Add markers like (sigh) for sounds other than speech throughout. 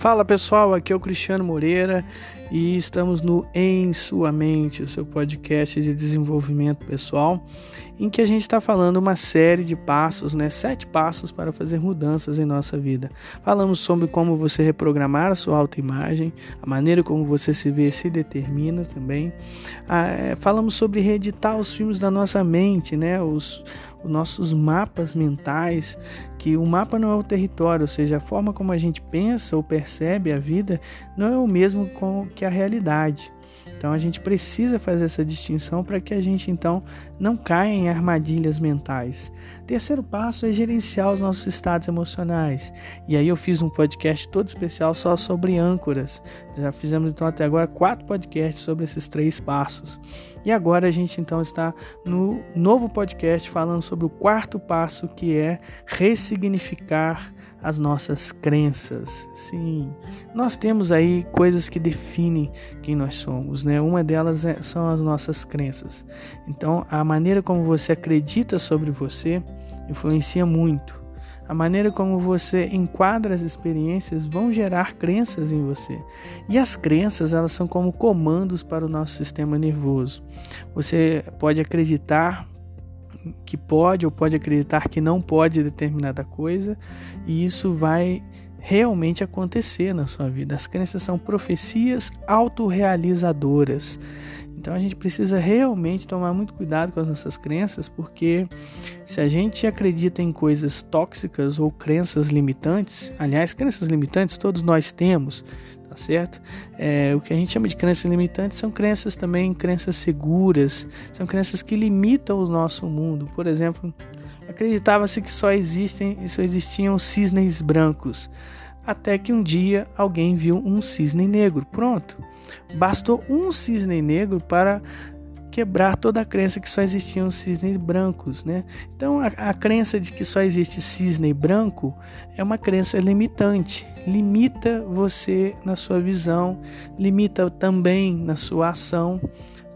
Fala pessoal, aqui é o Cristiano Moreira e estamos no Em Sua Mente, o seu podcast de desenvolvimento pessoal, em que a gente está falando uma série de passos, né? Sete passos para fazer mudanças em nossa vida. Falamos sobre como você reprogramar a sua autoimagem, a maneira como você se vê se determina também. Ah, é, falamos sobre reeditar os filmes da nossa mente, né? Os os nossos mapas mentais, que o mapa não é o território, ou seja, a forma como a gente pensa ou percebe a vida não é o mesmo que a realidade. Então a gente precisa fazer essa distinção para que a gente então não caia em armadilhas mentais. Terceiro passo é gerenciar os nossos estados emocionais. E aí eu fiz um podcast todo especial só sobre âncoras. Já fizemos então até agora quatro podcasts sobre esses três passos. E agora a gente então está no novo podcast falando sobre o quarto passo que é ressignificar as nossas crenças. Sim, nós temos aí coisas que definem quem nós somos, né? Uma delas é, são as nossas crenças. Então, a maneira como você acredita sobre você influencia muito. A maneira como você enquadra as experiências vão gerar crenças em você. E as crenças, elas são como comandos para o nosso sistema nervoso. Você pode acreditar que pode ou pode acreditar que não pode determinada coisa, e isso vai realmente acontecer na sua vida. As crenças são profecias autorrealizadoras. Então a gente precisa realmente tomar muito cuidado com as nossas crenças, porque se a gente acredita em coisas tóxicas ou crenças limitantes, aliás, crenças limitantes todos nós temos, tá certo? É, o que a gente chama de crenças limitantes são crenças também, crenças seguras, são crenças que limitam o nosso mundo. Por exemplo, acreditava-se que só existem, só existiam cisnes brancos, até que um dia alguém viu um cisne negro. Pronto. Bastou um cisne negro para quebrar toda a crença que só existiam cisnes brancos, né? Então a, a, crença de que só existe cisne branco é uma crença limitante, limita você na sua visão, limita também na sua ação,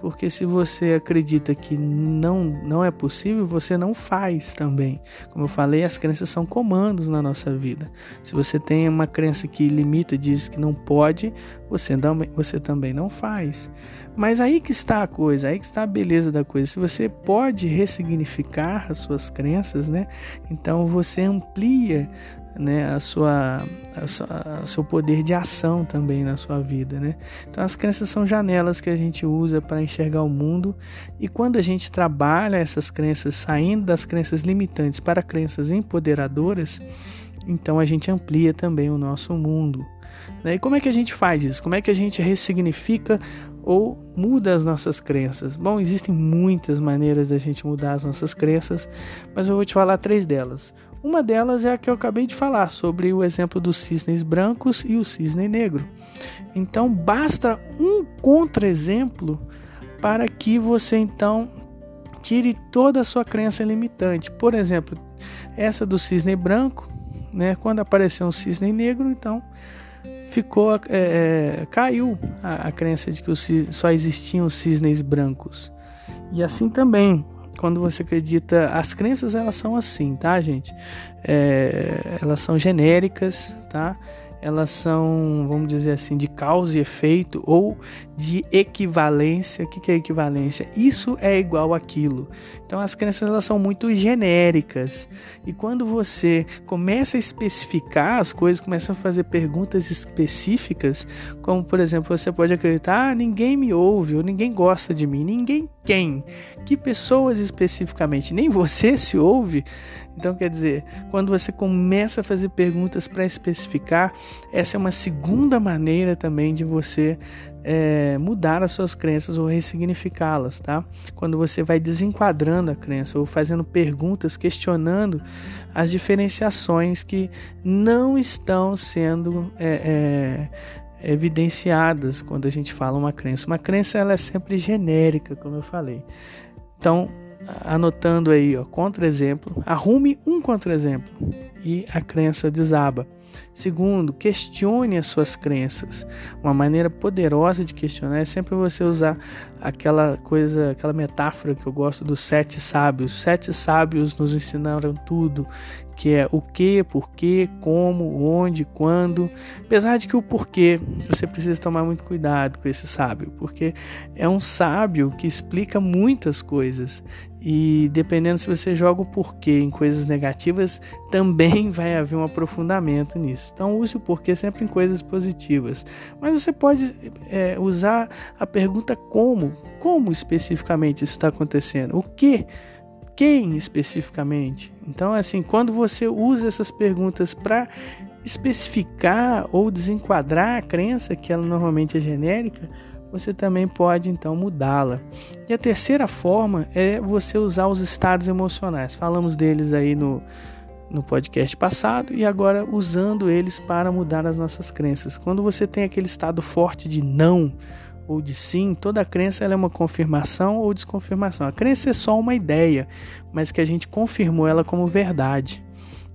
porque se você acredita que não, não é possível, você não faz também. Como eu falei, as crenças são comandos na nossa vida. Se você tem uma crença que limita, diz que não pode, você, não, você também não faz. Mas aí que está a coisa, aí que está a beleza da coisa. Se você pode ressignificar as suas crenças, né? Então você amplia né, a sua, a sua, a seu poder de ação também na sua vida, né? Então as crenças são janelas que a gente usa para enxergar o mundo e quando a gente trabalha essas crenças saindo das crenças limitantes para crenças empoderadoras, então a gente amplia também o nosso mundo. Né? E como é que a gente faz isso? Como é que a gente ressignifica ou muda as nossas crenças? Bom, existem muitas maneiras da gente mudar as nossas crenças, mas eu vou te falar três delas. Uma delas é a que eu acabei de falar, sobre o exemplo dos cisnes brancos e o cisne negro. Então, basta um contra-exemplo para que você então tire toda a sua crença limitante. Por exemplo, essa do cisne branco, né? Quando apareceu um cisne negro, então ficou é, é caiu a, a, crença de que os, só existiam cisnes brancos. E assim também quando você acredita, as crenças elas são assim, tá, gente? É, elas são genéricas, tá? Elas são, vamos dizer assim, de causa e efeito ou de equivalência. O que é equivalência? Isso é igual aquilo. Então as crenças elas são muito genéricas. E quando você começa a especificar as coisas, começa a fazer perguntas específicas, como por exemplo, você pode acreditar, ah, ninguém me ouve, ou ninguém gosta de mim, ninguém quem? Que pessoas especificamente? Nem você se ouve. Então, quer dizer, quando você começa a fazer perguntas para especificar, essa é uma segunda maneira também de você é, mudar as suas crenças ou ressignificá-las, tá? Quando você vai desenquadrando a crença ou fazendo perguntas, questionando as diferenciações que não estão sendo é, é, evidenciadas quando a gente fala uma crença. Uma crença ela é sempre genérica, como eu falei. Então, anotando aí, ó, contra-exemplo, arrume um contra-exemplo e a crença desaba. Segundo, questione as suas crenças. Uma maneira poderosa de questionar é sempre você usar aquela coisa, aquela metáfora que eu gosto dos sete sábios. Sete sábios nos ensinaram tudo, que é o que, porquê, como, onde, quando. Apesar de que o porquê você precisa tomar muito cuidado com esse sábio, porque é um sábio que explica muitas coisas e dependendo se você joga o porquê em coisas negativas, também (laughs) vai haver um aprofundamento nisso. Então use o porquê sempre em coisas positivas. Mas você pode é, usar a pergunta como. Como especificamente isso está acontecendo? O que? Quem especificamente? Então, assim, quando você usa essas perguntas para especificar ou desenquadrar a crença, que ela normalmente é genérica, você também pode então mudá-la. E a terceira forma é você usar os estados emocionais. Falamos deles aí no, no podcast passado e agora usando eles para mudar as nossas crenças. Quando você tem aquele estado forte de não ou de sim, toda crença é uma confirmação ou desconfirmação. A crença é só uma ideia, mas que a gente confirmou ela como verdade.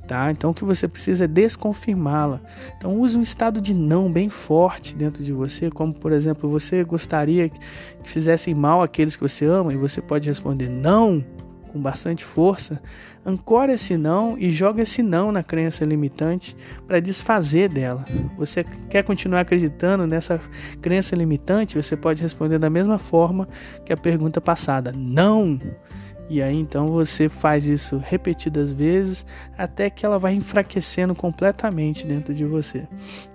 Tá? Então o que você precisa é desconfirmá-la. Então use um estado de não bem forte dentro de você, como por exemplo, você gostaria que fizessem mal aqueles que você ama e você pode responder não com bastante força. Ancore esse não e joga esse não na crença limitante para desfazer dela. Você quer continuar acreditando nessa crença limitante? Você pode responder da mesma forma que a pergunta passada: não. E aí então você faz isso repetidas vezes até que ela vai enfraquecendo completamente dentro de você.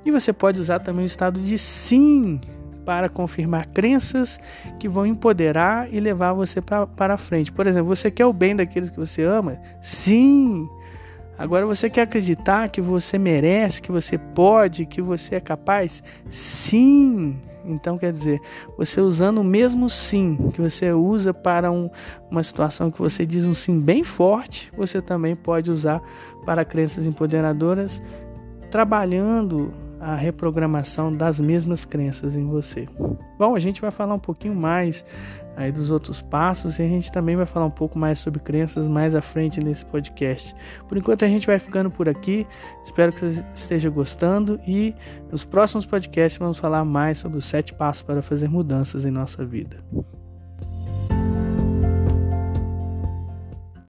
E você pode usar também o estado de sim para confirmar crenças que vão empoderar e levar você pra, para frente. Por exemplo, você quer o bem daqueles que você ama? Sim! Agora você quer acreditar que você merece, que você pode, que você é capaz? Sim! Então, quer dizer, você usando o mesmo sim que você usa para um, uma situação que você diz um sim bem forte, você também pode usar para crenças empoderadoras, trabalhando a reprogramação das mesmas crenças em você. Bom, a gente vai falar um pouquinho mais aí dos outros passos e a gente também vai falar um pouco mais sobre crenças mais à frente nesse podcast. Por enquanto a gente vai ficando por aqui. Espero que você esteja gostando e nos próximos podcasts vamos falar mais sobre os sete passos para fazer mudanças em nossa vida.